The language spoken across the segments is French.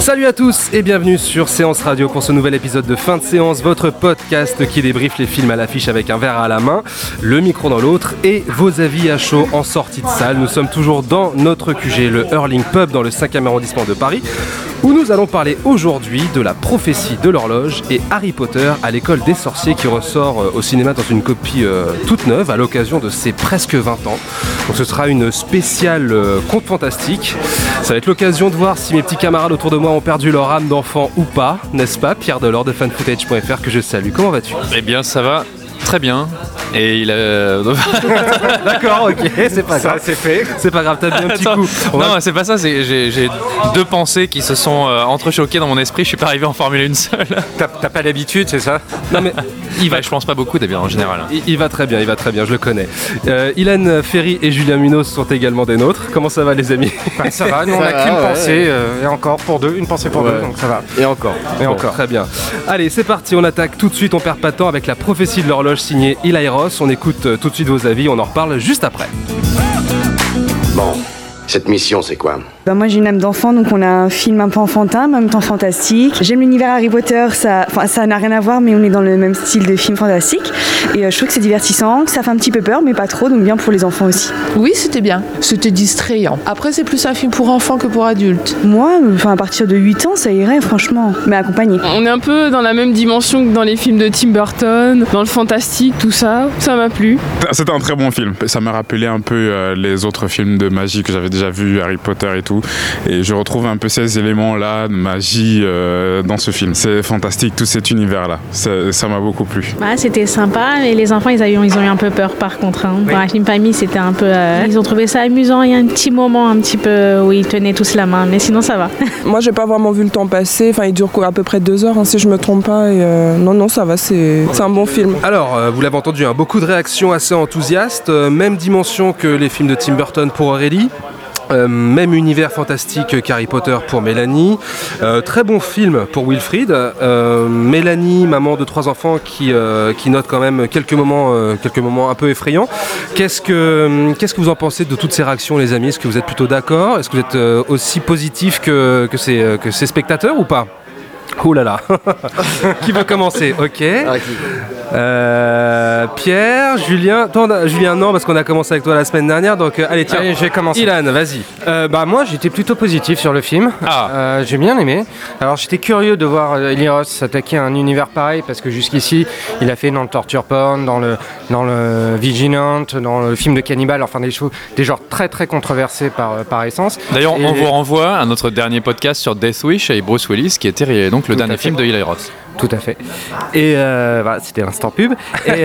Salut à tous et bienvenue sur Séance Radio pour ce nouvel épisode de fin de séance, votre podcast qui débriefe les films à l'affiche avec un verre à la main, le micro dans l'autre et vos avis à chaud en sortie de salle. Nous sommes toujours dans notre QG, le Hurling Pub dans le 5e arrondissement de Paris, où nous allons parler aujourd'hui de la prophétie de l'horloge et Harry Potter à l'école des sorciers qui ressort euh, au cinéma dans une copie euh, toute neuve à l'occasion de ses presque 20 ans. Donc ce sera une spéciale euh, conte fantastique. Ça va être l'occasion de voir si mes petits camarades autour de moi ont perdu leur âme d'enfant ou pas, n'est-ce pas Pierre Delors de fanfootage.fr que je salue. Comment vas-tu? Eh bien, ça va très bien. Et il a. D'accord, ok, c'est pas grave. c'est fait. C'est pas grave, t'as bien un petit coup. On va- Non, c'est pas ça. c'est- J'ai j'ai deux pensées qui se sont euh, entrechoquées dans mon esprit. Je suis pas arrivé à en formuler une seule. T'as t'as pas l'habitude, c'est ça? Non mais Il va. je pense pas beaucoup d'habitude en général. il, il va très bien, il va très bien, je le connais. Euh, Ilan Ferry et Julien Munoz sont également des nôtres. Comment ça va les amis? Bah, Ça va, nous on a va, qu'une ouais, pensée, euh, et encore pour deux, une pensée pour Ouais. deux, donc ça va. Et encore. Et Bon, encore. Très bien. Allez, c'est parti, on attaque tout de suite, on perd pas de temps avec la prophétie de l'horloge signée Ilairos. On écoute euh, tout de suite vos avis, on en reparle juste après. Bon, cette mission, c'est quoi? Bah, moi j'ai une âme d'enfant donc on a un film un peu enfantin mais en même temps fantastique. J'aime l'univers Harry Potter, ça n'a rien à voir mais on est dans le même style de film fantastique et euh, je trouve que c'est divertissant, que ça fait un petit peu peur mais pas trop donc bien pour les enfants aussi. Oui, c'était bien. C'était distrayant. Après, c'est plus un film pour enfants que pour adultes. Moi enfin à partir de 8 ans ça irait franchement mais accompagné. On est un peu dans la même dimension que dans les films de Tim Burton, dans le fantastique, tout ça. Ça m'a plu. C'était un très bon film. Ça m'a rappelé un peu euh, les autres films de magie que j'avais déjà vus, Harry Potter et tout. Et je retrouve un peu ces éléments-là de magie euh, dans ce film. C'est fantastique, tout cet univers-là. Ça m'a beaucoup plu. Ouais, c'était sympa, mais les enfants, ils, avaient- ils ont eu un peu peur par contre. Hein. Pour un film famille, c'était un peu. euh, Ils ont trouvé ça amusant. Il y a un petit moment un petit peu où ils tenaient tous la main, mais sinon ça va. Moi, j'ai pas vraiment vu le temps passer. Enfin, il dure quoi, à peu près deux heures, hein, si je me trompe pas. Et euh, non, non, ça va. C'est c'est un bon film. Alors, euh, vous l'avez entendu, hein, beaucoup de réactions assez enthousiastes, euh, même dimension que les films de Tim Burton pour Aurélie. Euh, même univers fantastique qu'Harry Potter pour Mélanie. Euh, très bon film pour Wilfried. Euh, Mélanie, maman de trois enfants, qui, euh, qui note quand même quelques moments, quelques moments un peu effrayants. Qu'est-ce que, qu'est-ce que vous en pensez de toutes ces réactions, les amis? Est-ce que vous êtes plutôt d'accord? Est-ce que vous êtes aussi positif que, que, ces, que ces spectateurs ou pas? Ouh là là Qui veut commencer Ok. Euh, Pierre, Julien, toi, on a- Julien non parce qu'on a commencé avec toi la semaine dernière donc euh, allez tiens. Allez, je vais commencer. Ilan, vas-y. Euh, bah moi j'étais plutôt positif sur le film. Ah. Euh, j'ai bien aimé. Alors j'étais curieux de voir euh, Eli Roth s'attaquer à un univers pareil parce que jusqu'ici il a fait dans le torture porn, dans le dans le Vigilant, dans le film de cannibale, enfin des choses, des genres très très controversés par euh, par essence. D'ailleurs, Et- on vous renvoie à notre dernier podcast sur Death Wish avec Bruce Willis, qui était euh, donc le Tout dernier film de Eli Roth. Tout à fait. Et euh, voilà, c'était l'instant pub. Et,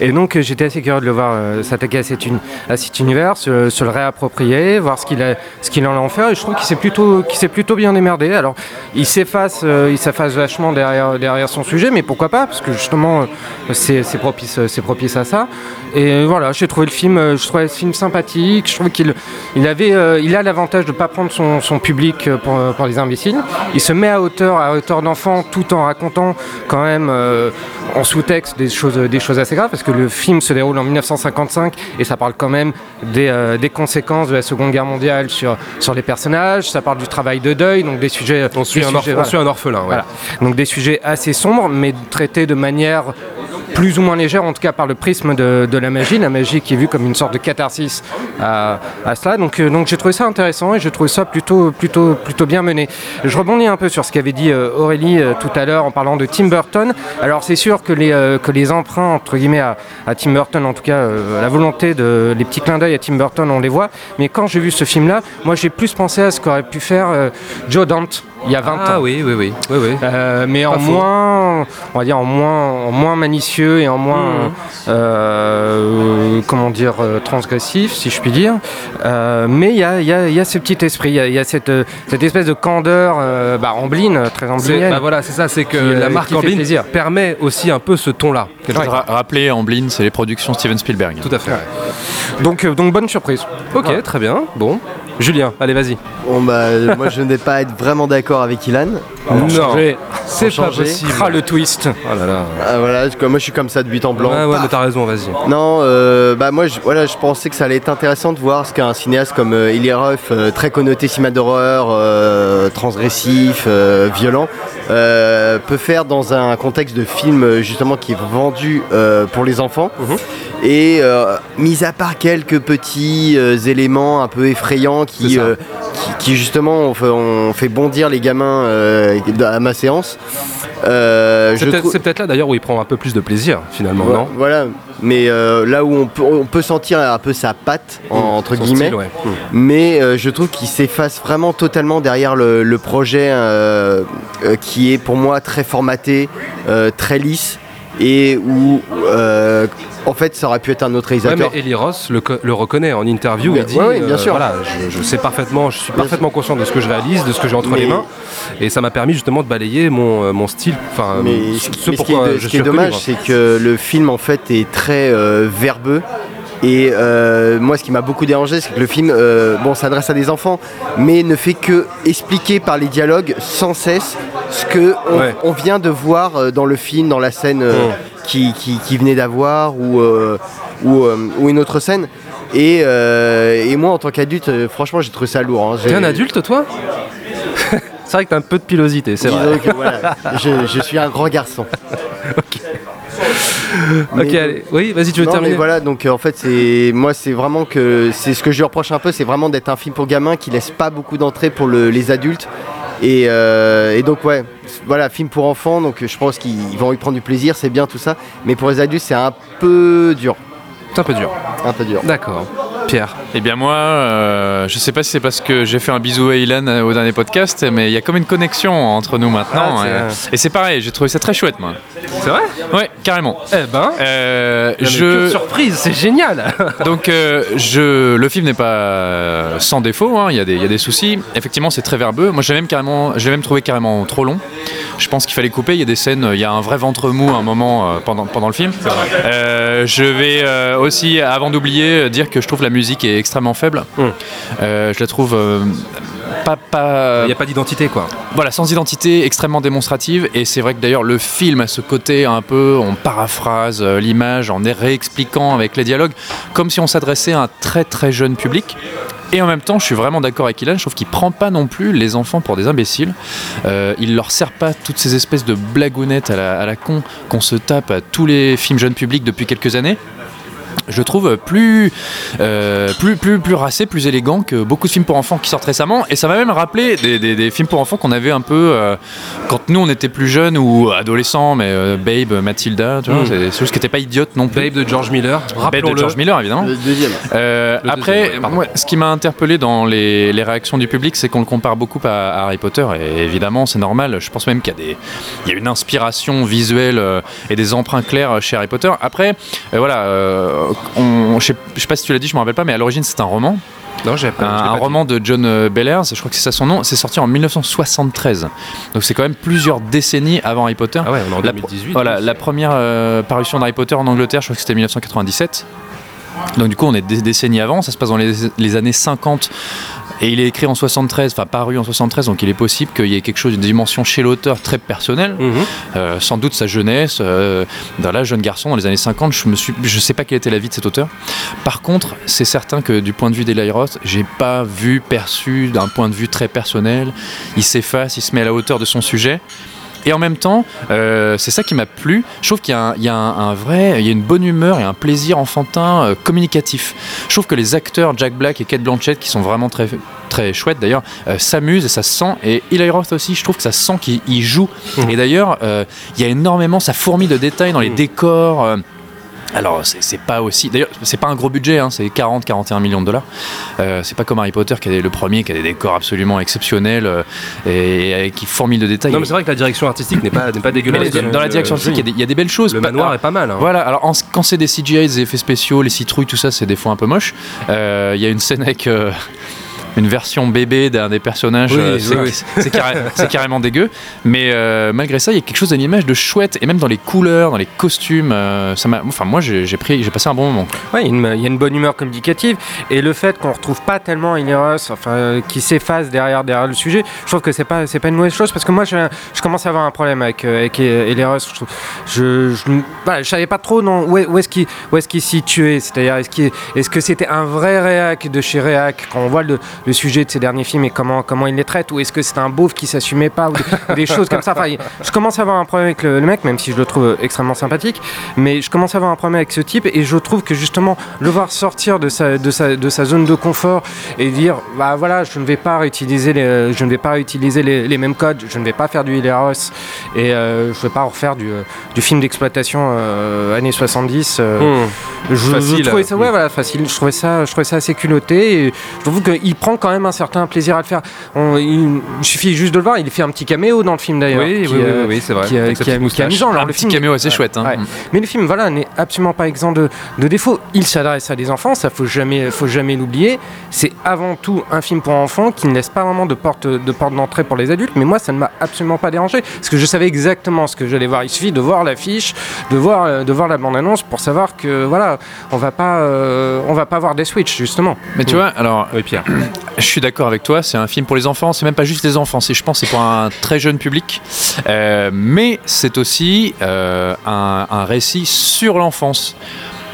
et donc j'étais assez curieux de le voir euh, s'attaquer à, cet uni- à cet univers, se, se le réapproprier, voir ce qu'il qu'il en a en faire. Et je trouve qu'il s'est plutôt, qu'il s'est plutôt bien démerdé. Alors il s'efface, euh, il s'efface vachement derrière, derrière son sujet, mais pourquoi pas? Parce que justement c'est propice, propice à ça. Et voilà, j'ai trouvé le film, je trouvais le film sympathique. Je trouve qu'il il avait, il a l'avantage de ne pas prendre son, son public pour, pour les imbéciles. Il se met à hauteur, à hauteur d'enfant, tout en racontant quand même euh, en sous-texte des choses, des choses assez graves, parce que le film se déroule en 1955 et ça parle quand même des, euh, des conséquences de la Seconde Guerre mondiale sur, sur les personnages. Ça parle du travail de deuil, donc des sujets. On suit, un, sujets, orph- on voilà. suit un orphelin. ouais. Voilà. Donc des sujets assez sombres, mais traités de manière plus ou moins légère, en tout cas par le prisme de, de la magie, la magie qui est vue comme une sorte de catharsis à, à cela. Donc, euh, donc j'ai trouvé ça intéressant et j'ai trouvé ça plutôt, plutôt, plutôt bien mené. Je rebondis un peu sur ce qu'avait dit euh, Aurélie euh, tout à l'heure en parlant de Tim Burton. Alors c'est sûr que les, que les emprunts entre guillemets à, à Tim Burton, en tout cas la volonté de les petits clins d'œil à Tim Burton, on les voit. Mais quand j'ai vu ce film-là, moi j'ai plus pensé à ce qu'aurait pu faire Joe Dante il y a 20 ans. Ah oui, oui, oui. oui, oui. Euh, mais en faux. moins, on va dire en moins, en moins manicieux et en moins, Mhm. euh, comment dire, euh, transgressif, si je puis dire. Euh, mais il y a, il y a- il y a ce petit esprit, il y a, il y a cette, cette espèce de candeur, euh, bah, ambline, très amblinienne. bah voilà, c'est ça, c'est que Qui, la marque qui fait Amblin plaisir. permet aussi un peu ce ton-là. quelque Ouais. Ra- Rappelez, Amblin, c'est les productions Steven Spielberg. Tout à fait. Donc, euh, donc bonne surprise. Ok, très bien. Bon, Julien, allez, vas-y. Bon bah moi je ne vais pas être vraiment d'accord avec Ilan. Non, c'est pas changer. possible. Ah, le twist. Oh là là. Ah, voilà, je- moi je suis comme ça de but en blanc. Ouais, ouais, Paf. mais t'as raison, vas-y. Non, euh, bah moi je, voilà, je pensais que ça allait être intéressant de voir ce qu'un cinéaste comme euh, Eli Roth, euh, très connoté cinéma d'horreur, euh, transgressif, euh, violent, euh, peut faire dans un contexte de film euh, justement qui est vendu euh, pour les enfants. Mhm. Et euh, mis à part quelques petits euh, éléments un peu effrayants Qui, euh, qui, qui, justement ont fait, bondir les gamins euh, à ma séance. euh, C'est peut-être là d'ailleurs où il prend un peu plus de plaisir, finalement, Voilà, non? Voilà, mais là où on peut, on peut sentir un peu sa patte, en- entre Mmh. Son guillemets, style, ouais. Mmh. mais je trouve qu'il s'efface vraiment totalement derrière le, le projet qui est pour moi très formaté, très lisse, et où euh, en fait ça aurait pu être un autre Ouais, réalisateur. mais Eli Ross le, co- le reconnaît en interview. Bien- il dit ouais, ouais, bien euh, sûr. Voilà, je, je sais parfaitement, je suis Bien parfaitement conscient de ce que je réalise, de ce que j'ai entre Mais- les mains, et ça m'a permis justement de balayer mon, euh, mon style. Enfin, Mais ce, ce mais ce qui est, je ce qui est dommage, c'est que le film en fait est très euh, verbeux. Et euh, moi, ce qui m'a beaucoup dérangé, c'est que le film, euh, bon, s'adresse à des enfants, mais ne fait que expliquer par les dialogues sans cesse ce que on, Ouais. on vient de voir euh, dans le film, dans la scène euh, Mm. qui, qui- qui venait d'avoir ou, ou, ou une autre scène. Et, et moi, en tant qu'adulte, franchement, j'ai trouvé ça lourd. hein. T'es un adulte, toi C'est vrai que t'as un peu de pilosité, c'est vrai. Que, voilà, je, je suis un grand garçon. Ok, Mais- allez. Oui, vas-y, tu veux non, terminer mais voilà, donc euh, en fait, c'est moi, c'est vraiment que c'est ce que je lui reproche un peu, c'est vraiment d'être un film pour gamins qui laisse pas beaucoup d'entrée pour le- les adultes. Et, euh, et donc ouais, voilà, film pour enfants, donc je pense qu'ils vont y prendre du plaisir, c'est bien tout ça. Mais pour les adultes, c'est un peu dur, C'est un peu dur. un peu dur. D'accord. Pierre. Eh bien moi, euh, je sais pas si c'est parce que j'ai fait un bisou à Ilan euh, au dernier podcast, mais il y a comme une connexion entre nous maintenant. Ah, euh, et c'est pareil, j'ai trouvé ça très chouette moi. C'est vrai? Ouais, carrément. Eh ben, Euh, je... surprise, c'est génial Donc euh, je... le film n'est pas euh, sans défaut, hein, il y, a des- il y a des soucis. Effectivement c'est très verbeux. Moi j'ai même, carrément... j'ai même trouvé carrément trop long. Je pense qu'il fallait couper, il y a des scènes, il y a un vrai ventre mou à un moment pendant, pendant le film. Je vais aussi, avant d'oublier, dire que je trouve la musique est extrêmement faible. Hum. Euh, je la trouve... euh, pas, pas, Il n'y a pas d'identité, quoi. voilà, sans identité, extrêmement démonstrative. Et c'est vrai que d'ailleurs, le film a ce côté un peu, on paraphrase euh, l'image en réexpliquant avec les dialogues, comme si on s'adressait à un très très jeune public. Et en même temps, je suis vraiment d'accord avec Ilan, je trouve qu'il prend pas non plus les enfants pour des imbéciles. Euh, il leur sert pas toutes ces espèces de blagounettes à la, à la con qu'on se tape à tous les films jeunes publics depuis quelques années je trouve plus, euh, plus, plus, plus racé, plus élégant que beaucoup de films pour enfants qui sortent récemment. Et ça m'a même rappelé des, des- des films pour enfants qu'on avait un peu euh, quand nous on était plus jeunes ou adolescents, mais euh, Babe, Mathilda, tu vois, Mm. c'est des choses qui n'étaient pas idiotes non plus. Babe de George Miller. Babe de. George Miller, évidemment. Le deuxième. Euh, Le après, ouais, ce qui m'a interpellé dans les, les réactions du public, c'est qu'on le compare beaucoup à, à Harry Potter. Et évidemment, c'est normal. Je pense même qu'il y a, des, il y a une inspiration visuelle et des emprunts clairs chez Harry Potter. Après, euh, voilà, euh, on, je sais je sais pas si tu l'as dit, je me rappelle pas, mais à l'origine, c'est un roman. Non, pas. Un, roman de John euh, Bellairs, je crois que c'est ça son nom, c'est sorti en 1973. Donc c'est quand même plusieurs décennies avant Harry Potter. Ah ouais, on est en La- 2018. Voilà, la première euh, parution d'Harry Potter en Angleterre, je crois que c'était 1997. Donc du coup, on est des décennies avant, ça se passe dans les, les années 50. Et il est écrit en 73, enfin paru en 73, donc il est possible qu'il y ait quelque chose, une dimension chez l'auteur très personnelle. Mhm. Euh, sans doute sa jeunesse, euh, dans la jeune garçon dans les années 50, je je sais pas quelle était la vie de cet auteur. Par contre, c'est certain que du point de vue d'Eli Roth, j'ai pas vu, perçu d'un point de vue très personnel. Il s'efface, il se met à la hauteur de son sujet. Et en même temps, euh, c'est ça qui m'a plu. Je trouve qu'il y a, un, il y a un- un vrai, il y a une bonne humeur et un plaisir enfantin euh, communicatif. Je trouve que les acteurs Jack Black et Kate Blanchett, qui sont vraiment très très chouettes d'ailleurs, euh, s'amusent et ça se sent. Et Eli Roth aussi, je trouve que ça se sent qu'il il joue. Et d'ailleurs, il y a énormément, ça fourmille de détails dans les décors. Alors, c'est pas aussi. D'ailleurs, c'est pas un gros budget, hein, c'est 40-41 millions de dollars. Euh, c'est pas comme Harry Potter qui est le premier, qui a des décors absolument exceptionnels euh, et, et qui fourmille de détails. Non, mais c'est vrai que la direction artistique n'est pas, n'est pas dégueulasse. dans dans la direction artistique, il y a des- il y, a des belles choses. Le Pas- manoir alors, est pas mal. hein. Voilà, alors en- quand c'est des CGI, des effets spéciaux, les citrouilles, tout ça, c'est des fois un peu moche. Euh, Il y a une scène avec une version bébé d'un des personnages, Oui, euh, c'est oui. carré- carrément dégueu. Mais euh, malgré ça, il y a quelque chose à l'image de chouette, et même dans les couleurs, dans les costumes. euh, ça m'a- enfin, moi, j'ai pris, j'ai passé un bon moment. Ouais, il y, a une- il y a une bonne humeur communicative et le fait qu'on retrouve pas tellement Ineros, enfin, euh, qui s'efface derrière, derrière le sujet, je trouve que c'est pas, c'est pas une mauvaise chose parce que moi, je, je commence à avoir un problème avec, avec. Je, trouve- je, je, voilà, je savais pas trop non, où, est- est-ce qu'il où est-ce qu'il situait, c'est-à-dire est-ce, qu'il- est-ce que c'était un vrai réac de chez réac quand on voit le, le sujet de ses derniers films et comment, comment il les traite, ou est-ce que c'était un beauf qui s'assumait pas, ou des, choses comme ça. Enfin, je commence à avoir un problème avec le, le mec, même si je le trouve extrêmement sympathique, mais je commence à avoir un problème avec ce type et je trouve que justement le voir sortir de sa, de sa, de sa zone de confort et dire bah voilà je ne vais pas réutiliser les, je ne vais pas réutiliser les, les mêmes codes je ne vais pas faire du Hileros et euh, je ne vais pas refaire du, euh, du film d'exploitation euh, années 70 euh, Mmh. je, trouvais ça ouais voilà facile je trouvais ça je trouvais ça assez culotté et je trouve qu'il prend quand même un certain plaisir à le faire On- il, il suffit juste de le voir il fait un petit caméo dans le film d'ailleurs Oui, qui, oui, oui, euh, oui, c'est vrai. qui, euh, Avec sa qui est- petite qui est moustache. amusant Alors, un le petit film- caméo assez Ouais, chouette. hein. ouais. mais le film, voilà, n'est absolument pas exempt de, de défauts. Il s'adresse à des enfants, ça faut jamais, faut jamais l'oublier. C'est avant tout un film pour enfants qui ne laisse pas vraiment de porte, de porte d'entrée pour les adultes. Mais moi, ça ne m'a absolument pas dérangé parce que je savais exactement ce que j'allais voir. Il suffit de voir l'affiche, de voir, euh, de voir la bande-annonce pour savoir que voilà, on va pas, euh, on va pas voir des Switch justement. Mais tu vois, alors, Oui, Pierre. je suis d'accord avec toi, c'est un film pour les enfants, c'est même pas juste les enfants, c'est, je pense c'est pour un très jeune public, Euh, mais c'est aussi euh, un, un récit sur l'enfance.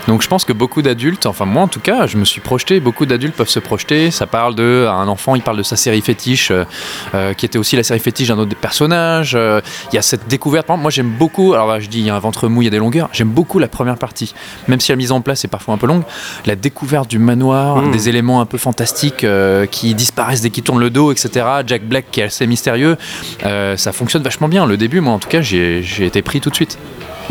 Donc je pense que beaucoup d'adultes, enfin moi en tout cas, je me suis projeté, beaucoup d'adultes peuvent se projeter. Ça parle de un enfant, il parle de sa série fétiche, euh, euh, qui était aussi la série fétiche d'un autre personnage. Euh, Il y a cette découverte. Par exemple, moi j'aime beaucoup. Alors là, je dis, il y a un ventre mou, il y a des longueurs. J'aime beaucoup la première partie, même si la mise en place est parfois un peu longue. La découverte du manoir, Mm. des éléments un peu fantastiques euh, qui disparaissent dès qu'il tourne le dos, etc. Jack Black qui est assez mystérieux. Ça fonctionne vachement bien. Le début, moi en tout cas, j'ai été pris tout de suite.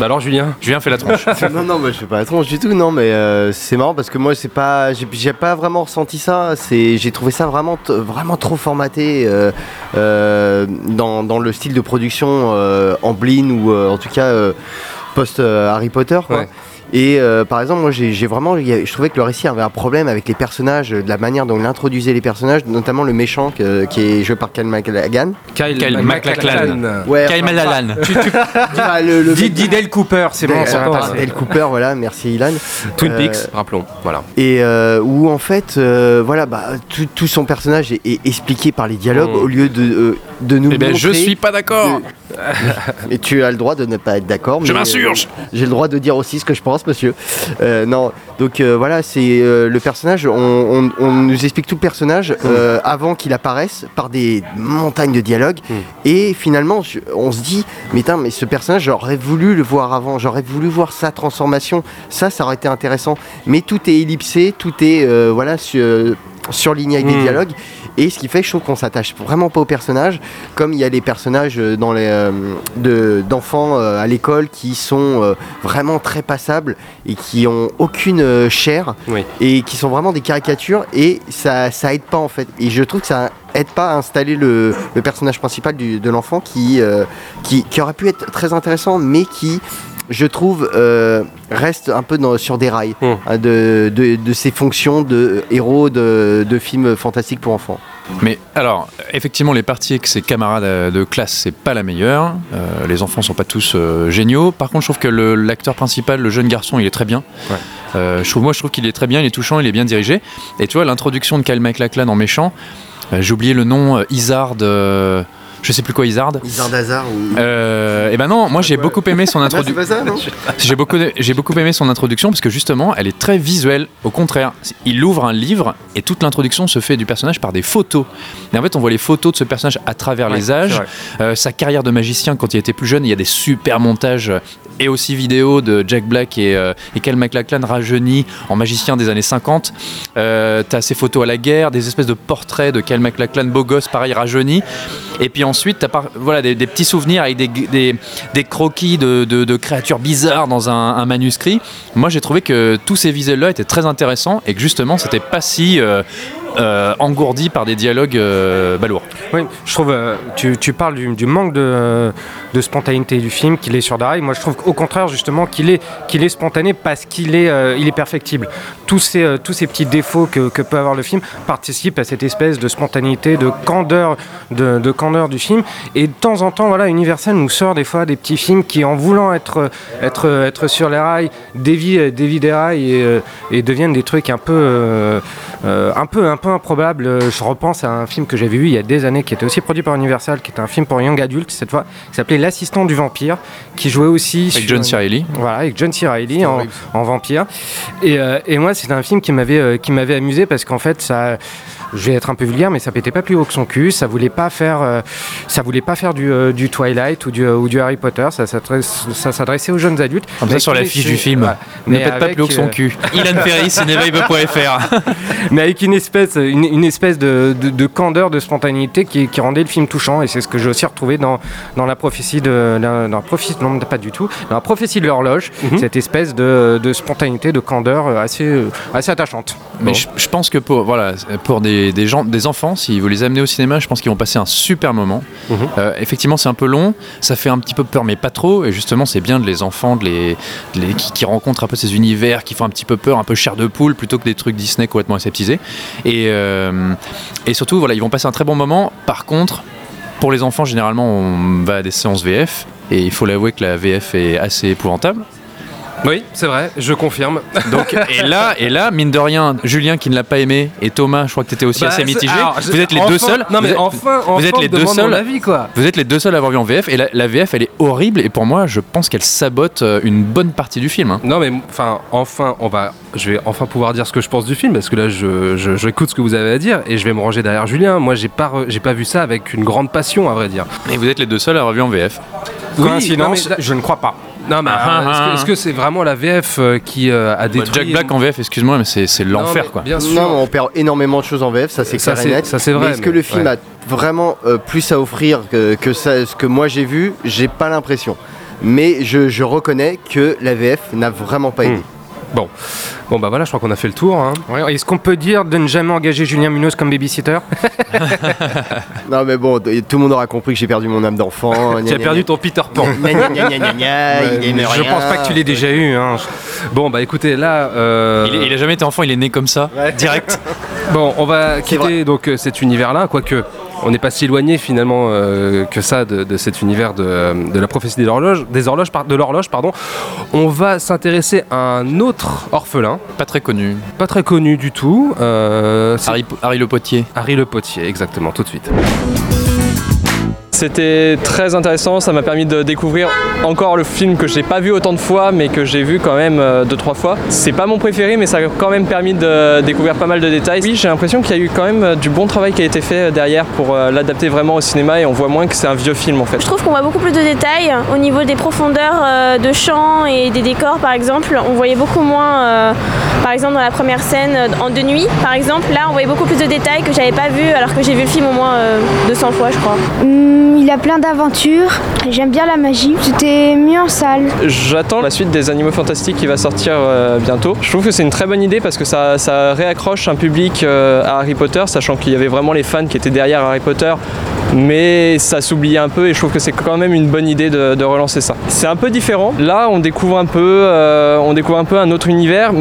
Bah alors, Julien Julien fait la tronche. non, non, moi je fais pas la tronche du tout, non, mais euh, c'est marrant parce que moi c'est pas, j'ai j'ai pas vraiment ressenti ça. C'est, j'ai trouvé ça vraiment, t- vraiment trop formaté euh, euh, dans, dans le style de production en Blin ou en tout cas post Harry Potter. Quoi. Ouais. Et euh, par exemple, moi j'ai vraiment, je trouvais que le récit avait un problème avec les personnages, de la manière dont il introduisait les personnages, notamment le méchant que- qui est joué par Cal McLagan. Kyle, Kyle MacLachlan. Ouais, Kyle ah, le, le Dis, Dale Cooper, c'est bon, ça va passer. Cooper, voilà, merci Ilan. Twin Euh, Peaks, rappelons. Voilà. et euh, où en fait, euh, voilà, bah, tout, tout son personnage est, est expliqué par les dialogues Mm. au lieu de, euh, de nous Eh ben, je suis pas d'accord. Et tu as le droit de ne pas être d'accord. Je mais, m'insurge. J'ai le droit de dire aussi ce que je pense, monsieur. Euh, non, donc euh, voilà, c'est euh, le personnage. On, on- on nous explique tout le personnage euh, avant qu'il apparaisse par des montagnes de dialogues. Et finalement, on se dit, mais, tain, mais ce personnage, j'aurais voulu le voir avant. J'aurais voulu voir sa transformation. Ça, ça aurait été intéressant. Mais tout est ellipsé, tout est voilà sur, surligné avec des Mm. dialogues. Et ce qui fait, je trouve qu'on s'attache vraiment pas aux personnages, comme il y a les personnages euh, dans les, euh, de- d'enfants euh, à l'école qui sont euh, vraiment très passables et qui ont aucune chair Oui. et qui sont vraiment des caricatures et ça, ça aide pas en fait. Et je trouve que ça aide pas à installer le, le personnage principal du- de l'enfant qui, qui, qui aurait pu être très intéressant, mais qui je trouve, euh, reste un peu dans- sur des rails Mm. hein, de, de, de ses fonctions de héros de, de films fantastiques pour enfants. Mais alors, effectivement, les parties avec ses camarades euh, de classe, c'est pas la meilleure. Euh, les enfants sont pas tous euh, géniaux. Par contre, je trouve que le- l'acteur principal, le jeune garçon, il est très bien. Ouais. Euh, je trouve, moi, je trouve qu'il est très bien, il est touchant, il est bien dirigé. Et tu vois, l'introduction de Kyle MacLachlan en méchant, euh, j'ai oublié le nom, euh, Isard. euh, je sais plus quoi, Isard. Isard d'Hazard ou. Euh, et ben non, moi j'ai beaucoup aimé son Ah, c'est introduction. pas ça, non J'ai beaucoup, j'ai beaucoup aimé son introduction parce que justement, elle est très visuelle. Au contraire, il ouvre un livre et toute l'introduction se fait du personnage par des photos. Et en fait, on voit les photos de ce personnage à travers Ouais, les âges. Euh, sa carrière de magicien quand il était plus jeune. Il y a des super montages et aussi vidéos de Jack Black et, euh, et Cal MacLachlan rajeuni en magicien des années 50. Euh, T'as ses photos à la guerre, des espèces de portraits de Cal MacLachlan beau gosse, pareil rajeuni. Et puis ensuite, t'as voilà, des, petits souvenirs avec des, des, croquis de, de- créatures bizarres dans un, un manuscrit. Moi, j'ai trouvé que tous ces visuels-là étaient très intéressants et que justement, c'était pas si euh, euh, engourdi par des dialogues euh, balourds. Oui, je trouve, euh, tu, parles du, manque de, spontanéité du film, qu'il est sur des rails. Moi, je trouve au contraire, justement, qu'il est, qu'il est spontané parce qu'il est, euh, il est perfectible. Tous ces, euh, tous ces petits défauts que, peut avoir le film participent à cette espèce de spontanéité, de candeur, de, de candeur du film. Et de temps en temps, voilà, Universal nous sort des fois des petits films qui, en voulant être, être, être sur les rails, dévient, dévient des rails et, deviennent des trucs un peu, un peu, un peu improbables. Je repense à un film que j'avais vu il y a des années, qui était aussi produit par Universal, qui était un film pour young adultes cette fois, qui s'appelait L'assistant du vampire, qui jouait aussi Avec sur- John C. Reilly. Voilà, avec John C. Reilly en, en vampire. Et, euh, et moi, c'était un film qui m'avait euh, qui m'avait amusé parce qu'en fait, ça. Je vais être un peu vulgaire, mais ça pétait pas plus haut que son cul. Ça voulait pas faire, euh, ça voulait pas faire du, euh, du Twilight ou du, ou du Harry Potter. Ça ça s'adressait aux jeunes adultes. Comme ça Mais sur avec l'affiche une- du film. voilà. Ne pète pas plus haut que son euh, cul. Ilan Ferry, cinéveille.fr. mais avec une espèce, une, une espèce de, de- de candeur, de spontanéité qui, qui rendait le film touchant. Et c'est ce que j'ai aussi retrouvé dans, dans la prophétie de. Dans la prophétie, non, pas du tout. Dans la prophétie de l'horloge, cette espèce de, de spontanéité, de candeur euh, assez, euh, assez attachante. Mais je, je pense que pour, voilà, pour des, des gens, des enfants, si vous les amenez au cinéma, je pense qu'ils vont passer un super moment. Euh, effectivement, c'est un peu long, ça fait un petit peu peur, mais pas trop. Et justement, c'est bien de les enfants, de les, de les- qui, qui rencontrent un peu ces univers, qui font un petit peu peur, un peu chair de poule, plutôt que des trucs Disney complètement aseptisés. Et, euh, et surtout, voilà, ils vont passer un très bon moment. Par contre, pour les enfants, généralement, on va à des séances VF. Et il faut l'avouer que la VF est assez épouvantable. Oui, c'est vrai, je confirme. Donc, et là, et là, mine de rien, Julien qui ne l'a pas aimé et Thomas, je crois que tu étais aussi Bah, assez mitigé. alors, vous êtes les enfin- deux seuls. non, mais vous enfin- vous êtes les deux seuls. avis, quoi. Vous êtes les deux seuls à avoir vu en VF et la, la VF, elle est horrible et pour moi, je pense qu'elle sabote euh, une bonne partie du film. hein. Non mais enfin, enfin, on va, je vais enfin pouvoir dire ce que je pense du film parce que là, je, je- j'écoute ce que vous avez à dire et je vais me ranger derrière Julien. Moi, j'ai pas, re- j'ai pas vu ça avec une grande passion, à vrai dire. Et vous êtes les deux seuls à avoir vu en VF. Coïncidence, non, mais- je ne crois pas. Non mais Ah, euh, ah, est-ce que- ah. est-ce que c'est vraiment la VF euh, qui euh, a Bah, détruit Jack Black en VF, excuse-moi, mais c'est c'est l'enfer quoi. Bien sûr. Non, mais on perd énormément de choses en VF, ça c'est Ça, clair c'est- et net. ça, c'est vrai, Mais est-ce que le film ouais. a vraiment euh, plus à offrir que, que ça, ce que moi j'ai vu? J'ai pas l'impression. Mais je, je reconnais que la VF n'a vraiment pas aidé. Hmm. Bon, bon bah voilà, je crois qu'on a fait le tour. hein. Ouais, Est-ce qu'on peut dire de ne jamais engager Julien Munoz comme babysitter? Non mais bon, tout le monde aura compris que j'ai perdu mon âme d'enfant. Tu as perdu ton Peter Pan. Gna, gna, gna, gna, gna, gna, il aime Je pense pas que tu l'aies déjà eu. hein. Bon bah écoutez, là. euh, Il, il a jamais été enfant, il est né comme ça, direct. Bon, on va quitter vrai. donc euh, cet univers-là, quoique on n'est pas si éloigné finalement euh, que ça de, de cet univers de, de la prophétie des horloges, des horloges, par- de l'horloge, pardon. On va s'intéresser à un autre orphelin, Pas très connu. pas très connu du tout. euh, Harry, Harry Le Potier. Harry Le Potier, exactement, tout de suite. C'était très intéressant, ça m'a permis de découvrir encore le film que j'ai pas vu autant de fois mais que j'ai vu quand même euh, deux trois fois. C'est pas mon préféré mais ça a quand même permis de découvrir pas mal de détails. Oui, j'ai l'impression qu'il y a eu quand même euh, du bon travail qui a été fait euh, derrière pour l'adapter vraiment au cinéma et on voit moins que c'est un vieux film en fait. Je trouve qu'on voit beaucoup plus de détails au niveau des profondeurs de champs et des décors par exemple. On voyait beaucoup moins, par exemple dans la première scène en de nuit par exemple. Là on voyait beaucoup plus de détails que j'avais pas vu alors que j'ai vu le film au moins euh, 200 fois je crois. Hum, il a plein d'aventures. J'aime bien la magie. C'était mieux en salle. J'attends la suite des Animaux Fantastiques qui va sortir euh, bientôt. Je trouve que c'est une très bonne idée parce que ça, réaccroche un public euh, à Harry Potter, sachant qu'il y avait vraiment les fans qui étaient derrière Harry Potter. Mais ça s'oubliait un peu et je trouve que c'est quand même une bonne idée de, de relancer ça. C'est un peu différent. Là, on découvre un peu, euh, on découvre un peu un autre univers.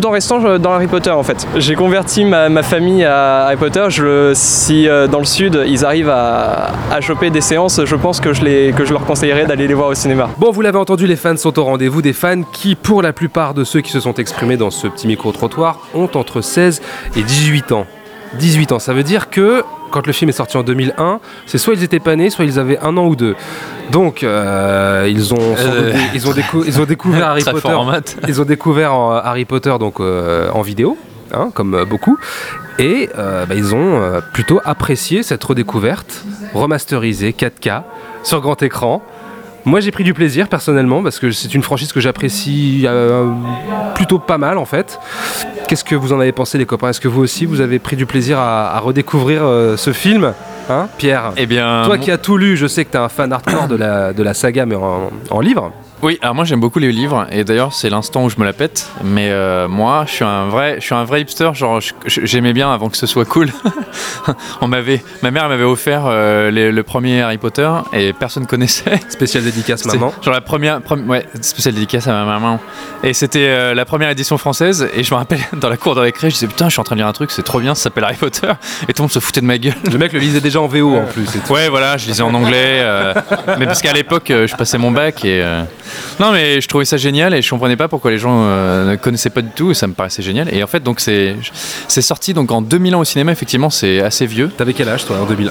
Tout en restant euh, dans Harry Potter en fait. J'ai converti ma, ma famille à Harry Potter. Je, le- si euh, dans le sud ils arrivent à, à choper des séances, je pense que je, les, que je leur conseillerais d'aller les voir au cinéma. Bon, vous l'avez entendu, les fans sont au rendez-vous. Des fans qui, pour la plupart de ceux qui se sont exprimés dans ce petit micro-trottoir, ont entre 16 et 18 ans. 18 ans, ça veut dire que quand le film est sorti en 2001, c'est soit ils étaient pas nés, soit ils avaient un an ou deux. Donc, euh, ils, ont, sans Euh. doute ils, ont décou- ils ont découvert Harry Potter. Ils ont découvert en- Harry Potter donc euh, en vidéo, hein, comme euh, beaucoup, et euh, bah, ils ont euh, plutôt apprécié cette redécouverte remasterisée 4K sur grand écran. Moi j'ai pris du plaisir personnellement parce que c'est une franchise que j'apprécie euh, plutôt pas mal en fait. Qu'est-ce que vous en avez pensé les copains? Est-ce que vous aussi vous avez pris du plaisir à, à redécouvrir euh, ce film? Hein, Pierre? Eh bien, Toi qui as tout lu, je sais que tu es un fan hardcore de la, de la saga, mais en, en livre. Oui, alors moi j'aime beaucoup les livres et d'ailleurs c'est l'instant où je me la pète. Mais euh, moi je suis un vrai, je suis un vrai hipster. Genre j'aimais bien avant que ce soit cool. On m'avait, ma mère m'avait offert euh, les- le premier Harry Potter et personne connaissait. Spécial dédicace maman. Genre la première, ouais, spécial dédicace à ma maman. Et c'était euh, la première édition française. Et je me rappelle dans la cour de récré, je disais putain, je suis en train de lire un truc, c'est trop bien, ça s'appelle Harry Potter. Et tout le monde se foutait de ma gueule. Le mec le lisait déjà en VO en plus. Ouais, voilà, je lisais en anglais. mais parce qu'à l'époque, je passais mon bac et. Non, mais je trouvais ça génial et je comprenais pas pourquoi les gens euh, ne connaissaient pas du tout et ça me paraissait génial. Et en fait, donc c'est c'est sorti donc en 2001 au cinéma, effectivement, c'est assez vieux. T'avais quel âge toi en 2001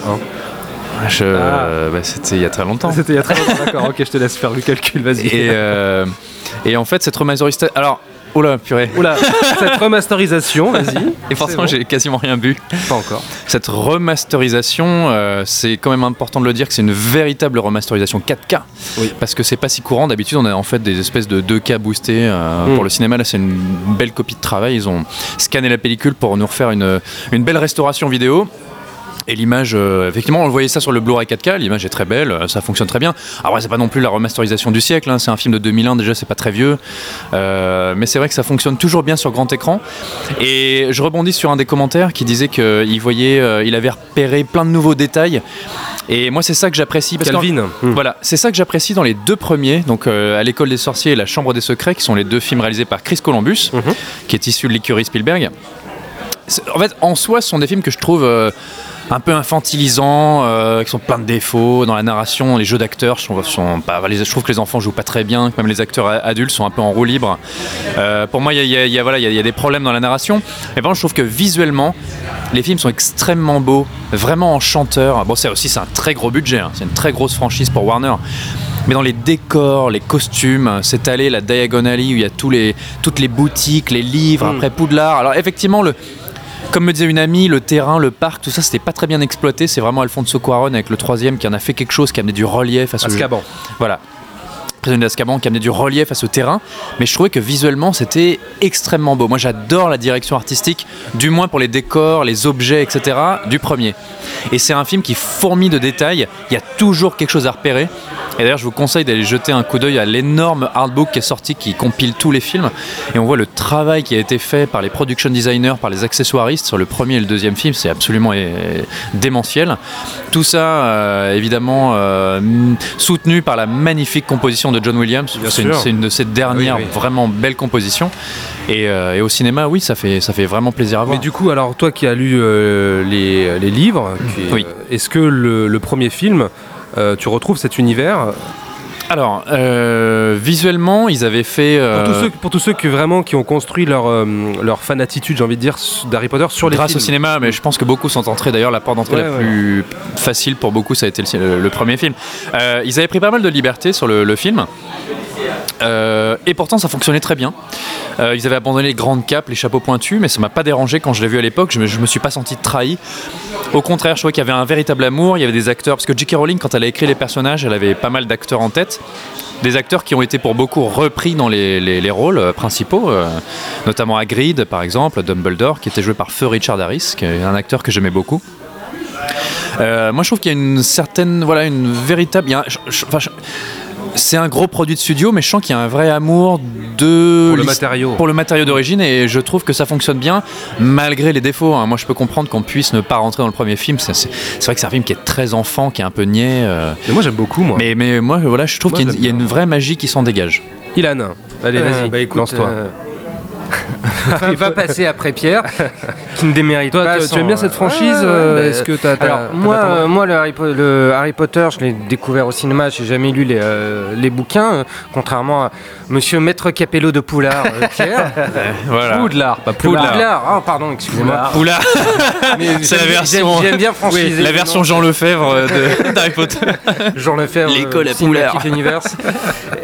Je, euh, bah, C'était il y a très longtemps. C'était il y a très longtemps, d'accord. Ok, je te laisse faire le calcul, vas-y. Et, euh, et en fait, cette remasterisation. Alors, oula, purée. Oula, cette remasterisation, vas-y. Et bon. j'ai quasiment rien bu. Pas encore. Cette remasterisation, euh, c'est quand même important de le dire que c'est une véritable remasterisation 4K. Parce que c'est pas si courant. D'habitude, on a en fait des espèces de 2K boostés euh, Mm. pour le cinéma. Là, c'est une belle copie de travail. Ils ont scanné la pellicule pour nous refaire une, une belle restauration vidéo. Et l'image, euh, effectivement, on voyait ça sur le Blu-ray 4K, l'image est très belle, euh, ça fonctionne très bien. Après, c'est pas non plus la remasterisation du siècle, hein, c'est un film de 2001, déjà, c'est pas très vieux. Euh, mais c'est vrai que ça fonctionne toujours bien sur grand écran. Et je rebondis sur un des commentaires qui disait qu'il voyait, euh, il avait repéré plein de nouveaux détails. Et moi, c'est ça que j'apprécie. Calvin. Voilà, c'est ça que j'apprécie dans les deux premiers, donc à l'école des sorciers et la chambre des secrets, qui sont les deux films réalisés par Chris Columbus, qui est issu de l'écurie Spielberg. En fait, en soi, ce sont des films que je trouve un peu infantilisants, euh, qui sont plein de défauts dans la narration. Les jeux d'acteurs sont, sont pas. les- je trouve que les enfants jouent pas très bien, que même les acteurs adultes sont un peu en roue libre. Euh, pour moi, il y y a- y voilà, y des problèmes dans la narration. Mais par contre, je trouve que visuellement, les films sont extrêmement beaux, vraiment enchanteurs. Bon, c'est aussi c'est un très gros budget, hein, c'est une très grosse franchise pour Warner. Mais dans les décors, les costumes, cette allée, la Diagon Alley où il y a tous les, toutes les boutiques, les livres, après Poudlard. Alors effectivement, le, comme me disait une amie, le terrain, le parc, tout ça, c'était pas très bien exploité. C'est vraiment Alfonso Cuarón avec le troisième qui en a fait quelque chose, qui a amené du relief à ce Azkaban. Voilà. Prisonnier d'Azkaban qui amenait du relief à ce terrain, mais je trouvais que visuellement c'était extrêmement beau. Moi j'adore la direction artistique, du moins pour les décors, les objets, etc. du premier. Et c'est un film qui fourmille de détails, il y a toujours quelque chose à repérer. Et d'ailleurs je vous conseille d'aller jeter un coup d'œil à l'énorme artbook qui est sorti, qui compile tous les films. Et on voit le travail qui a été fait par les production designers, par les accessoiristes sur le premier et le deuxième film, c'est absolument euh, démentiel. Tout ça euh, évidemment euh, soutenu par la magnifique composition de John Williams. C'est une, de ses dernières Oui, oui. vraiment belles compositions. Et, euh, et au cinéma, oui, ça fait, ça fait vraiment plaisir à voir. Mais du coup, alors toi qui as lu euh, les, les livres, Oui. euh, est-ce que le, le premier film, tu retrouves cet univers Alors, euh, visuellement, ils avaient fait. euh, pour, tous ceux, pour tous ceux qui vraiment qui ont construit leur, euh, leur fan attitude, j'ai envie de dire, d'Harry Potter sur les grâce films au cinéma, mais je pense que beaucoup sont entrés. D'ailleurs, la porte d'entrée Ouais, la ouais. plus facile pour beaucoup, ça a été le, le- le premier film. Euh, ils avaient pris pas mal de liberté sur le, le film. Euh, et pourtant, ça fonctionnait très bien. Euh, ils avaient abandonné les grandes capes, les chapeaux pointus, mais ça m'a pas dérangé quand je l'ai vu à l'époque. Je je me suis pas senti trahi. Au contraire, je trouvais qu'il y avait un véritable amour. Il y avait des acteurs, parce que J.K. Rowling, quand elle a écrit les personnages, elle avait pas mal d'acteurs en tête. Des acteurs qui ont été pour beaucoup repris dans les, les- les rôles euh, principaux, euh, notamment Hagrid par exemple, Dumbledore, qui était joué par Feu Richard Harris, qui est un acteur que j'aimais beaucoup. Moi, je trouve qu'il y a une certaine, voilà, une véritable. il je- c'est un gros produit de studio, mais je sens qu'il y a un vrai amour de Pour le matériau. pour le matériau d'origine, et je trouve que ça fonctionne bien malgré les défauts. hein. Moi, je peux comprendre qu'on puisse ne pas rentrer dans le premier film. C'est vrai que c'est un film qui est très enfant, qui est un peu niais. euh. Mais moi j'aime beaucoup, moi. Mais, mais moi, voilà, je trouve qu'il y a une- j'aime il y, a une vraie magie qui s'en dégage. Ilan, allez, Euh, vas-y, bah, écoute, lance-toi. Euh, va, va passer après Pierre, qui ne démérite Toi, pas. tu- tu aimes bien cette franchise, Ouais, ouais, euh, bah, est-ce que t'as- t'as- Alors, t'as moi, euh, moi le, Harry, Po- le Harry Potter, je l'ai découvert au cinéma, j'ai jamais lu les, euh, les bouquins, euh, contrairement à Monsieur Maître Capello de Poulard, euh, Pierre. Voilà. Poudlard, pas Poudlard. Poudlard. Ah, pardon, excusez-moi. Poudlard. Mais C'est la j'aime- version. J'aime j'aime bien franchiser. Oui, la version. Jean Lefebvre euh, de- d'Harry Potter. Jean Lefebvre. L'école euh, à Poulard. Universe.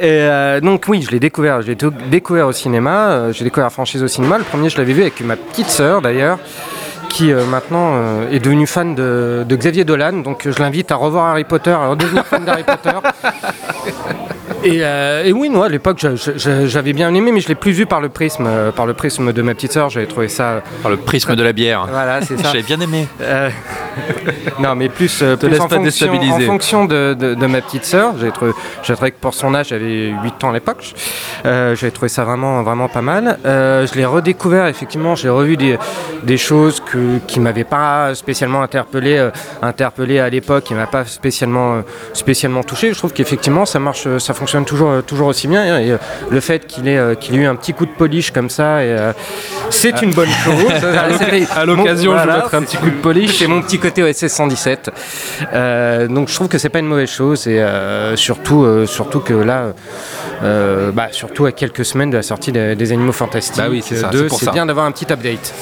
Et euh, donc oui, je l'ai découvert. Je l'ai tout- découvert au cinéma. euh, J'ai découvert la franchise au cinéma. Le premier, je l'avais vu avec ma petite sœur d'ailleurs, qui euh, maintenant euh, est devenue fan de, de Xavier Dolan. Donc je l'invite à revoir Harry Potter, à redevenir fan d'Harry Potter. Et, euh, et oui, moi à l'époque j'avais bien aimé, mais je l'ai plus vu par le prisme, euh, par le prisme de ma petite sœur. J'avais trouvé ça. Par le prisme de la bière. Voilà, c'est ça. Je l'ai bien aimé. Euh, non, mais plus, euh, plus laisse en, pas fonction, en fonction de, de- de ma petite sœur. J'ai trouvé, que pour son âge, j'avais 8 ans à l'époque. J'avais trouvé ça vraiment, vraiment pas mal. Je l'ai redécouvert, effectivement. J'ai revu des, des choses que, qui ne m'avaient pas spécialement interpellé, interpellé à l'époque, qui ne m'a pas spécialement, spécialement touché. Je trouve qu'effectivement, ça marche, ça fonctionne toujours, euh, toujours aussi bien. Et, euh, le fait qu'il ait, euh, qu'il ait eu un petit coup de polish comme ça, et, c'est une bonne chose. À l'occasion, Bon, je voilà, mettrai un petit coup de polish. C'est mon petit côté OSS 117. Euh, donc je trouve que c'est pas une mauvaise chose et euh, surtout, euh, surtout que là, euh, bah, surtout à quelques semaines de la sortie des, des Animaux Fantastiques, Bah oui, c'est ça, deux, c'est pour ça. bien d'avoir un petit update.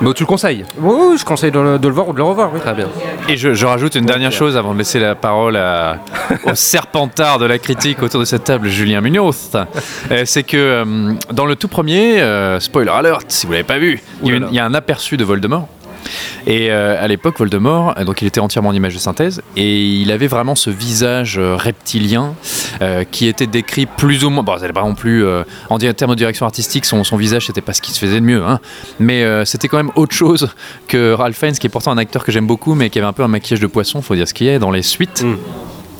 Mais tu le conseilles? Oui, oui, je conseille de le, de le voir ou de le revoir. Oui. Très bien. Et je, je rajoute une dernière chose avant de laisser la parole à- au serpentard de la critique autour de cette table, Julien Munoz. Euh, C'est que euh, dans le tout premier, euh, spoiler alert, si vous l'avez pas vu, il y, a y un aperçu de Voldemort. Et euh, à l'époque, Voldemort, donc il était entièrement en image de synthèse, et il avait vraiment ce visage euh, reptilien euh, qui était décrit plus ou moins. Bon, c'était pas non plus en termes de direction artistique, son, son visage c'était pas ce qui se faisait de mieux, hein, mais c'était quand même autre chose que Ralph Fiennes, qui est pourtant un acteur que j'aime beaucoup, mais qui avait un peu un maquillage de poisson, faut dire ce qu'il y a dans les suites.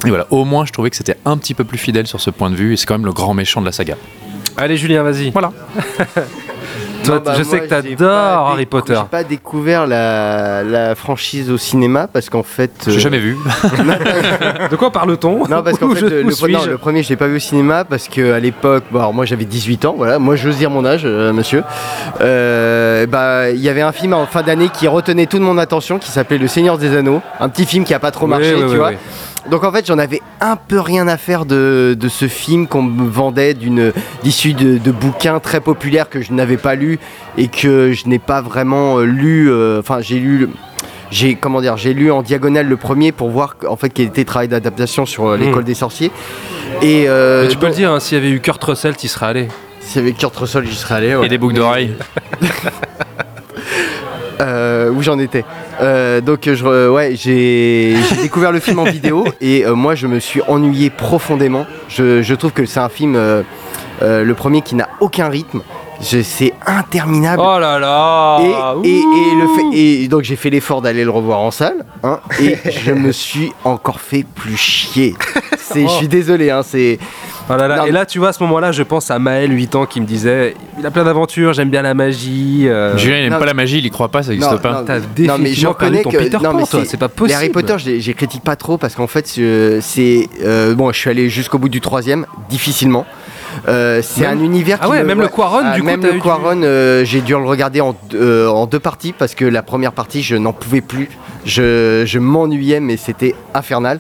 Et voilà, au moins je trouvais que c'était un petit peu plus fidèle sur ce point de vue, et c'est quand même le grand méchant de la saga. Allez Julien, vas-y. Voilà. Toi, Non, bah, je sais que j'ai t'adores Harry Potter. J'ai pas découvert la, la franchise au cinéma parce qu'en fait. J'ai euh, jamais vu. De quoi parle-t-on? Non, parce qu'en fait, le, où le- non, suis-je? le premier, je l'ai pas vu au cinéma parce qu'à l'époque, bon, alors moi j'avais 18 ans, voilà, moi j'ose dire mon âge, euh, monsieur. Euh, bah, il y avait un film en fin d'année qui retenait toute mon attention qui s'appelait Le Seigneur des Anneaux, un petit film qui a pas trop Oui, marché, oui, tu oui, vois. Donc en fait, j'en avais un peu rien à faire de, de ce film qu'on me vendait d'une d'issue de, de bouquins très populaires que je n'avais pas lu et que je n'ai pas vraiment euh, lu. euh, Enfin, j'ai lu. J'ai comment dire, j'ai lu en diagonale le premier pour voir en fait quel était le travail d'adaptation sur euh, l'école Mm. des sorciers. Et euh, Mais tu peux donc- le dire, hein, s'il y avait eu Kurt Russell, tu serais allé. S'il y avait Kurt Russell, j'y serais allé. ouais. Et des boucles d'oreilles. Euh, où j'en étais. Euh, donc je, ouais, j'ai découvert le film en vidéo et euh, moi je me suis ennuyé profondément. Je, je trouve que c'est un film, le premier qui n'a aucun rythme. C'est interminable. Oh là là Et, et- et le fait, et donc j'ai fait l'effort d'aller le revoir en salle hein, et je me suis encore fait plus chier. Je suis désolé, hein, c'est. Oh là là. Non, Et là, tu vois, à ce moment-là, je pense à Maël, 8 ans, qui me disait il a plein d'aventures, j'aime bien la magie. euh, Julien, il n'aime pas la magie, il y croit pas, ça n'existe pas. non, T'as non, mais je définitivement reconnais ton que Peter non, Pan, mais toi, c'est pas Les possible. Harry Potter, je les, critique pas trop parce qu'en fait, je- c'est euh, bon, je suis allé jusqu'au bout du troisième, difficilement. Euh, c'est un univers Ah qui ouais, me- même le Quaron, Ah, du coup, même le du- Quaron, euh, j'ai dû le regarder euh, en deux parties parce que la première partie, je n'en pouvais plus. Je, je m'ennuyais, mais c'était infernal.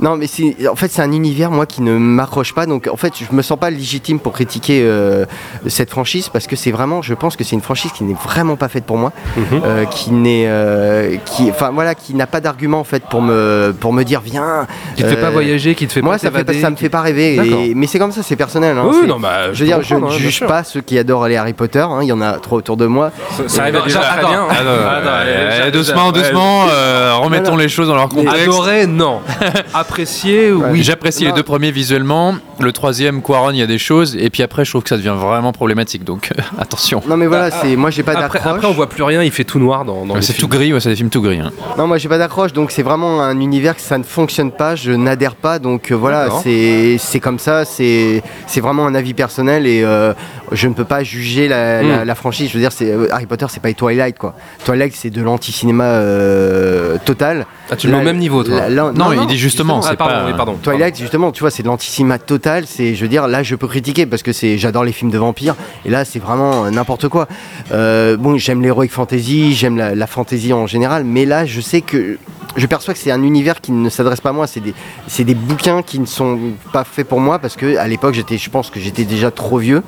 Non, mais c'est, en fait, c'est un univers moi qui ne m'accroche pas. Donc, en fait, je me sens pas légitime pour critiquer euh, cette franchise parce que c'est vraiment, je pense que c'est une franchise qui n'est vraiment pas faite pour moi, Mhm. euh, qui n'est, euh, qui, enfin voilà, qui n'a pas d'argument en fait pour me, pour me dire viens. Qui te fait pas voyager, qui te fait moi, pas ça, fait pas, ça me fait pas rêver. Et- mais c'est comme ça, c'est personnel. hein, Oui, c'est- non, bah, je veux dire, je ne hein, bien juge pas ceux qui adorent les Harry Potter. hein, Il y en a trop autour de moi. Ça arrive déjà très Attends, bien. euh, déjà- doucement, doucement, euh, remettons les choses dans leur contexte. Adorer, non. Apprécier, oui. J'apprécie les deux premiers visuellement. Le troisième, Quaron, il y a des choses. Et puis après, je trouve que ça devient vraiment problématique. Donc euh, attention. Non, mais voilà, c'est moi j'ai pas Après, d'accroche. après, on voit plus rien, il fait tout noir dans, C'est tout gris, ouais, c'est des films tout gris. hein. Non, moi j'ai pas d'accroche, donc c'est vraiment un univers que ça ne fonctionne pas, je n'adhère pas, donc euh, voilà, c'est c'est comme ça, c'est c'est vraiment un avis personnel et euh, je ne peux pas juger la, Mm. la- la franchise. Je veux dire, c'est Harry Potter, c'est pas Twilight quoi. Twilight, c'est de l'anti-cinéma euh, total. Ah, tu le mets au même niveau, toi. Non, il dit justement, Ah, c'est pardon, pas. oui, pardon. Twilight, justement, tu vois, c'est de total. C'est, je veux dire, là, je peux critiquer parce que c'est, j'adore les films de vampires. Et là, c'est vraiment euh, n'importe quoi. Euh, bon, j'aime l'heroic fantasy, j'aime la, la fantasy en général, mais là, je sais que je perçois que c'est un univers qui ne s'adresse pas à moi. C'est des, c'est des bouquins qui ne sont pas faits pour moi parce que à l'époque, j'étais, je pense que j'étais déjà trop vieux.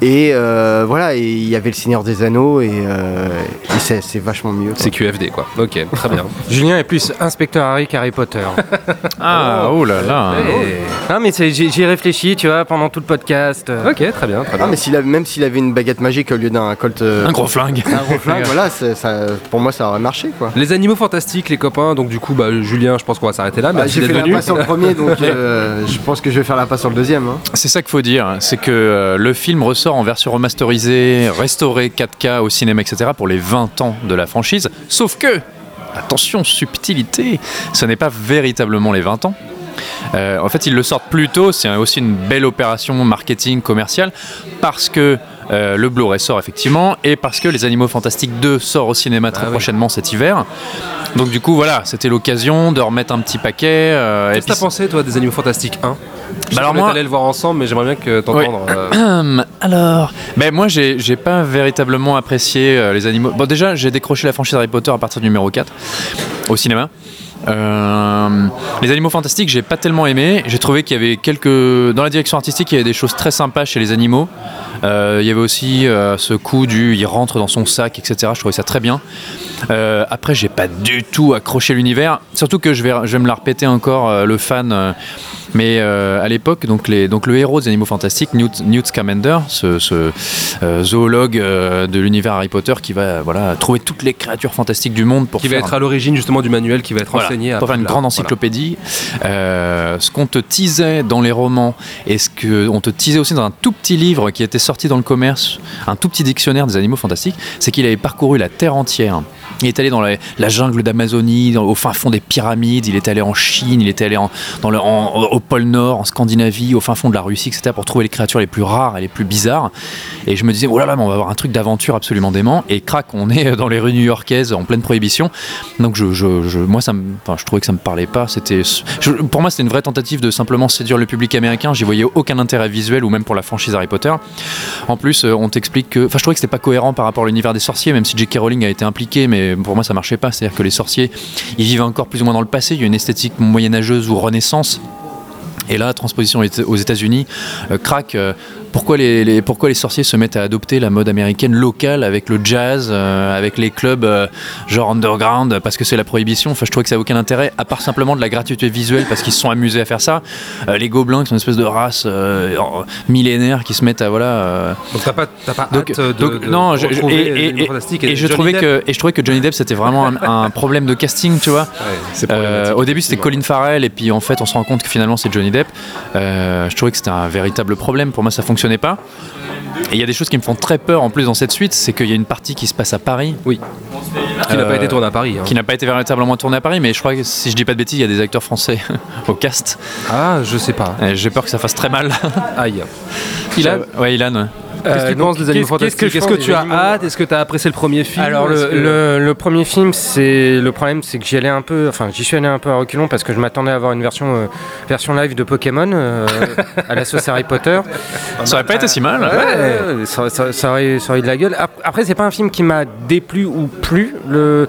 Et euh, voilà, et il y avait le Seigneur des Anneaux et, euh, et c'est vachement mieux. C'est QFD quoi. Ok, très bien. Julien est plus inspecteur Harry qu'Harry Potter. Ah, oh là là. Non, mais j'y réfléchis, tu vois, pendant tout le podcast. Ok, très bien, très Ah, mais s'il a- même s'il avait une baguette magique au lieu d'un colt. euh, Un gros flingue. Un gros flingue, voilà, c'est- ça, pour moi ça aurait marché quoi. Les animaux fantastiques, les copains. Donc du coup, bah, Julien, je pense qu'on va s'arrêter là. Bah, J'ai fait la passe sur le premier, donc euh, je pense que je vais faire la passe sur le deuxième. hein. C'est ça qu'il faut dire, c'est que euh, le film ressort en version remasterisée, restaurée 4K au cinéma, etc. pour les 20 ans de la franchise. Sauf que, attention, subtilité, ce n'est pas véritablement les 20 ans. Euh, en fait, ils le sortent plus tôt, c'est aussi une belle opération marketing commerciale, parce que euh, le Blu-ray sort effectivement, et parce que Les Animaux Fantastiques 2 sort au cinéma très oui. prochainement cet hiver. Donc du coup, voilà, c'était l'occasion de remettre un petit paquet. euh, Qu'est-ce que t'as pensé, toi, des Animaux Fantastiques 1 Je Bah alors moi- allé le voir ensemble, mais j'aimerais bien que t'entendre. euh, Hum, alors, ben moi j'ai j'ai pas véritablement apprécié euh, les animaux. Bon déjà j'ai décroché la franchise Harry Potter à partir du numéro 4 au cinéma. Euh, les animaux fantastiques j'ai pas tellement aimé. J'ai trouvé qu'il y avait quelques dans la direction artistique il y avait des choses très sympas chez les animaux. Euh, il y avait aussi euh, ce coup du il rentre dans son sac etc. Je trouvais ça très bien. Après j'ai pas du tout accroché l'univers. Surtout que je vais je vais me la répéter encore le fan. mais à l'époque, donc, les- donc le héros des animaux fantastiques, Newt, Newt Scamander, ce, ce, zoologue de l'univers Harry Potter qui va voilà, trouver toutes les créatures fantastiques du monde pour qui va être un- à l'origine justement du manuel qui va être voilà, enseigné à pour faire une grande Voilà. encyclopédie. Euh, ce qu'on te teasait dans les romans et ce qu'on te teasait aussi dans un tout petit livre qui était sorti dans le commerce, un tout petit dictionnaire des animaux fantastiques, c'est qu'il avait parcouru la Terre entière. Il est allé dans la, jungle d'Amazonie, au fin fond des pyramides, il est allé en Chine, il est allé au pôle Nord, en Scandinavie, au fin fond de la Russie, etc. pour trouver les créatures les plus rares et les plus bizarres. Et je me disais, oh là là, mais on va avoir un truc d'aventure absolument dément. Et crac, on est dans les rues new-yorkaises en pleine prohibition. Donc moi, je trouvais que ça me parlait pas. Pour moi, c'était une vraie tentative de simplement séduire le public américain. J'y voyais aucun intérêt visuel ou même pour la franchise Harry Potter. En plus, euh, on t'explique que, enfin, je trouvais que c'était pas cohérent par rapport à l'univers des sorciers, même si J.K. Rowling a été impliqué, mais pour moi, ça marchait pas. C'est-à-dire que les sorciers, ils vivent encore plus ou moins dans le passé. Il y a une esthétique moyenâgeuse ou renaissance. Et là, transposition aux États-Unis, euh, crac. euh, pourquoi les, les- pourquoi les sorciers se mettent à adopter la mode américaine locale avec le jazz, euh, avec les clubs euh, genre underground, parce que c'est la prohibition? Enfin, je trouvais que ça n'a aucun intérêt, à part simplement de la gratuité visuelle, parce qu'ils se sont amusés à faire ça. Euh, les gobelins, qui sont une espèce de race millénaire, qui se mettent à voilà. Donc t'as pas, t'as pas donc, hâte de, donc, de non, je- et, je trouvais que et je trouvais que Johnny Depp c'était vraiment un, un problème de casting, tu vois. au début c'était Colin Farrell et puis en fait on se rend compte que finalement c'est Johnny Depp. Je trouvais que c'était un véritable problème. Pour moi ça fonctionnait pas. Et il y a des choses qui me font très peur en plus dans cette suite, c'est qu'il y a une partie qui se passe à Paris. Oui. Qui n'a pas été tournée à Paris. hein. Qui n'a pas été véritablement tournée à Paris, mais je crois que si je dis pas de bêtises, il y a des acteurs français au cast. Ah, je sais pas. J'ai peur que ça fasse très mal. Aïe. Ilan Ouais, Ilan. Ouais. Qu'est-ce que tu Euh, Animaux qu'est-ce- que tu as hâte Est-ce que tu as apprécié le premier film Alors le, que- le- le premier film, c'est le problème, c'est que j'y allais un peu, enfin j'y suis allé un peu à reculons parce que je m'attendais à avoir une version euh, version live de Pokémon euh, à la sauce Harry Potter. Ça aurait pas été si mal. Ouais, ouais, ça, ça- ça aurait, ça aurait eu de la gueule. Ap- Après, c'est pas un film qui m'a déplu ou plu. Le,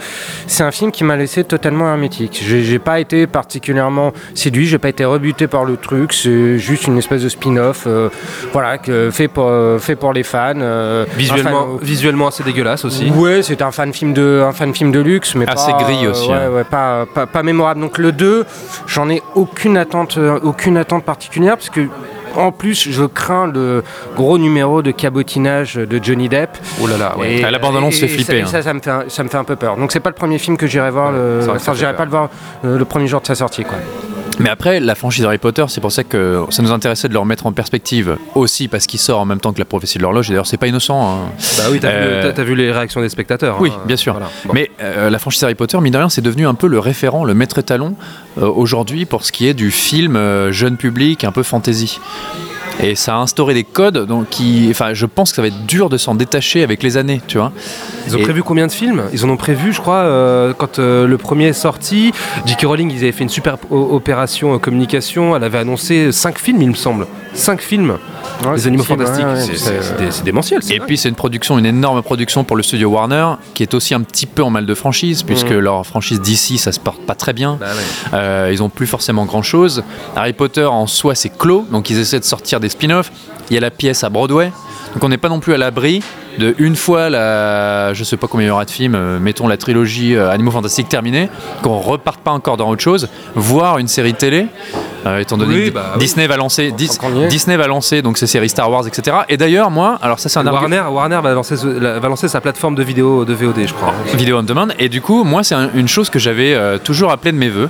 c'est un film qui m'a laissé totalement hermétique. J'ai, pas été particulièrement séduit. J'ai pas été rebuté par le truc. C'est juste une espèce de spin-off, euh, voilà, que, fait pour fait pour les fans. euh, Visuellement, fan- visuellement assez dégueulasse aussi. Ouais, c'est un fan film de un fan film de luxe, mais Assez pas, gris aussi, ouais, hein. ouais, pas, pas, pas mémorable. Donc le 2, j'en ai aucune attente, euh, aucune attente particulière parce que en plus, je crains le gros numéro de cabotinage de Johnny Depp. Oh là là, ouais. Ah, la bande-annonce et- fait et flipper, Ça, hein. ça, ça me fait un, ça me fait un peu peur. Donc c'est pas le premier film que j'irai voir. le- Enfin, fait j'irai peur. pas le voir euh, le premier jour de sa sortie, quoi. Mais après, la franchise Harry Potter, c'est pour ça que ça nous intéressait de le remettre en perspective aussi parce qu'il sort en même temps que la prophétie de l'horloge. Et d'ailleurs, c'est pas innocent. hein. Bah oui, t'as vu- Euh, t'as vu, les réactions des spectateurs. Oui, hein. bien sûr. Voilà. Bon. Mais euh, la franchise Harry Potter, mine de rien, c'est devenu un peu le référent, le maître étalon euh, aujourd'hui pour ce qui est du film euh, jeune public, un peu fantasy. Et ça a instauré des codes, donc qui, enfin, je pense que ça va être dur de s'en détacher avec les années, tu vois. Ils ont Et- prévu combien de films? Ils en ont prévu, je crois, euh, quand euh, le premier est sorti. J.K. Rowling, ils avaient fait une super opération euh, communication. Elle avait annoncé 5 films, il me semble. 5 films. Ouais, Les animaux fantastiques. ouais, ouais, C'est- c'est- c'est c'est dé- c'est démentiel. Et puis c'est une production, une énorme production pour le studio Warner, qui est aussi un petit peu en mal de franchise, puisque Mhm. leur franchise d'ici, ça se porte pas très bien. Bah. Euh, ils ont plus forcément grand chose. Harry Potter en soi, c'est clos, donc ils essaient de sortir des spin-offs. Il y a la pièce à Broadway. Donc on n'est pas non plus à l'abri de une fois la, je sais pas combien il y aura de films, euh, mettons la trilogie euh, Animaux Fantastiques terminée, qu'on reparte pas encore dans autre chose, voir une série télé. euh, étant donné Oui, que bah, oui. Disney va lancer Dis-. Disney va lancer donc ses séries Star Wars etc et d'ailleurs moi alors ça c'est un argument Warner, Warner va, lancer, ce- la- va lancer sa plateforme de vidéo de VOD, je crois. vidéo on demand et du coup moi c'est un- une chose que j'avais toujours appelé de mes voeux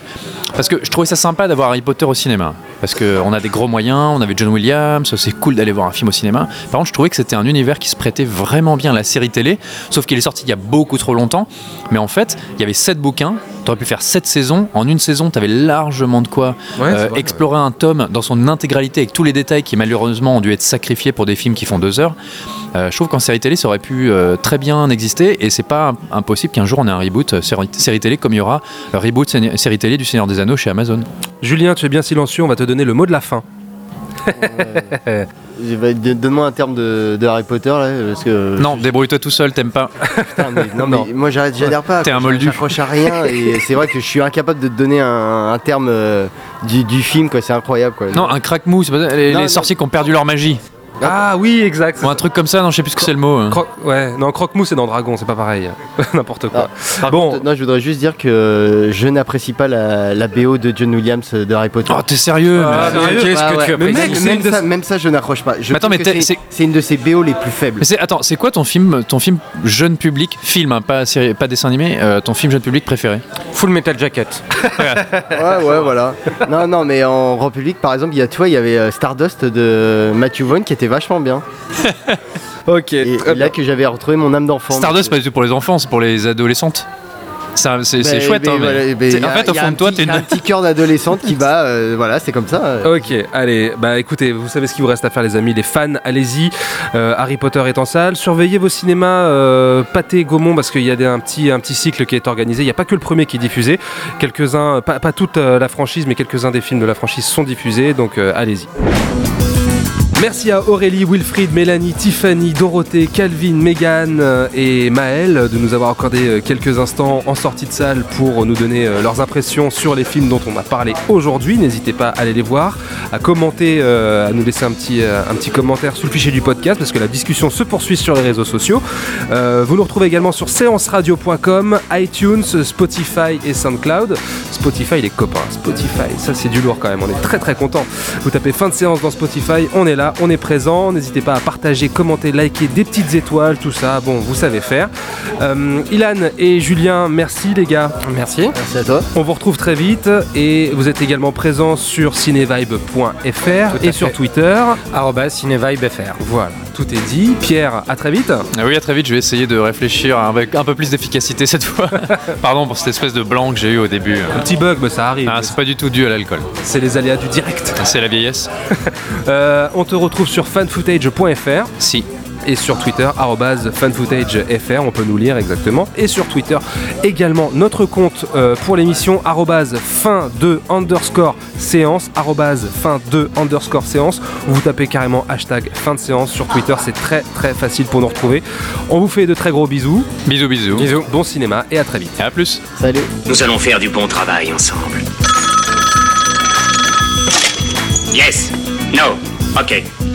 parce que je trouvais ça sympa d'avoir Harry Potter au cinéma parce qu'on a des gros moyens on avait John Williams c'est cool d'aller voir un film au cinéma. Par contre je trouvais que c'était un univers qui se prêtait vraiment bien à la série télé sauf qu'il est sorti il y a beaucoup trop longtemps. Mais en fait il y avait 7 bouquins T'aurais pu faire 7 saisons. En une saison, t'avais largement de quoi Ouais, euh, vrai, explorer un tome dans son intégralité avec tous les détails qui malheureusement ont dû être sacrifiés pour des films qui font 2 heures. Euh, je trouve qu'en série télé, ça aurait pu euh, très bien exister et c'est pas impossible qu'un jour on ait un reboot série, série télé comme il y aura reboot sé- série télé du Seigneur des Anneaux chez Amazon. Julien, tu es bien silencieux, on va te donner le mot de la fin. Donne-moi un terme de, de Harry Potter là, parce que. Non, débrouille-toi tout seul, t'aimes pas. Putain, mais- non, mais moi j'arrête- j'adhère pas. T'es un moldu. J'accroche à rien et c'est vrai que je suis incapable de te donner un, un terme euh, du, du film, quoi. C'est incroyable, quoi. Non, un crack mou, c'est pas ça, les, Non, les non. sorciers qui ont perdu leur magie. Ah oui, exact. Ou un truc comme ça, non, je sais plus ce que c'est le mot. hein. Cro- ouais, non, croque-mou, c'est dans Dragon, c'est pas pareil. N'importe quoi. Par bon, contre, non, je voudrais juste dire que je n'apprécie pas la, la BO de John Williams de Harry Potter. Oh, t'es sérieux Ah, mais- sérieux Qu'est-ce que Ouais, tu ouais. Mais apprécies mec, c'est même, ça, même ça, je n'accroche pas. Je Mais attends, trouve mais que t'es- c'est c'est- c'est une de ses BO les plus faibles. Mais c'est attends, c'est quoi ton film, ton film jeune public, film, hein, pas série, pas dessin animé, euh, ton film jeune public préféré? Full Metal Jacket. Ouais, ouais, voilà. Non, non, mais en République, par exemple, il y a, tu vois, il y avait euh, Stardust de Matthew Vaughn qui était vachement bien. ok. Et, et là que j'avais retrouvé mon âme d'enfant. Stardust, pas du tout pour les enfants, c'est pour les adolescentes. C'est chouette, hein, mais- en fait, au fond de toi, t'es une. un petit cœur d'adolescente qui bat, euh, voilà, c'est comme ça. euh. Ok, allez, bah écoutez, vous savez ce qu'il vous reste à faire les amis, les fans, allez-y. Euh, Harry Potter est en salle. Surveillez vos cinémas euh, Pâté Gaumont parce qu'il y a des- un, petit, un petit cycle qui est organisé. Il n'y a pas que le premier qui est diffusé. Quelques-uns, pas, pas toute euh, la franchise, mais quelques-uns des films de la franchise sont diffusés, donc euh, allez-y. Merci à Aurélie, Wilfried, Mélanie, Tiffany, Dorothée, Calvin, Megan euh, et Maël de nous avoir accordé euh, quelques instants en sortie de salle pour nous donner euh, leurs impressions sur les films dont on a parlé aujourd'hui. N'hésitez pas à aller les voir, à commenter, à nous laisser un petit, un petit commentaire sous le fichier du podcast parce que la discussion se poursuit sur les réseaux sociaux. Vous nous retrouvez également sur séanceradio.com, iTunes, Spotify et SoundCloud. Spotify, les copains, Spotify, ça c'est du lourd quand même, on est très très content. Vous tapez fin de séance dans Spotify, on est là, on est présent. N'hésitez pas à partager, commenter, liker, des petites étoiles, tout ça, bon, vous savez faire. Euh, Ilan et Julien, merci les gars. Merci. Merci à toi. On vous retrouve très vite et vous êtes également présents sur cinevibe.fr et sur Twitter. Arrobas CinéVibeFR. Voilà, tout est dit. Pierre, à très vite. Ah oui, à très vite, je vais essayer de réfléchir avec un peu plus d'efficacité cette fois. Pardon pour cette espèce de blanc que j'ai eu au début. Un petit bug, mais ça arrive. Ah, c'est pas du tout dû à l'alcool. C'est les aléas du direct. C'est la vieillesse. Euh, on te retrouve sur fanfootage.fr. Si. Et sur Twitter, arrobase fanfootagefr, on peut nous lire exactement. Et sur Twitter également, notre compte euh, pour l'émission, arrobase fin de underscore séance, arrobase fin de underscore séance. Vous tapez carrément hashtag fin de séance sur Twitter, c'est très très facile pour nous retrouver. On vous fait de très gros bisous. Bisous, bisous. Bisous. Bon cinéma et à très vite. Et à plus. Salut. Nous allons faire du bon travail ensemble. Yes. No. Ok.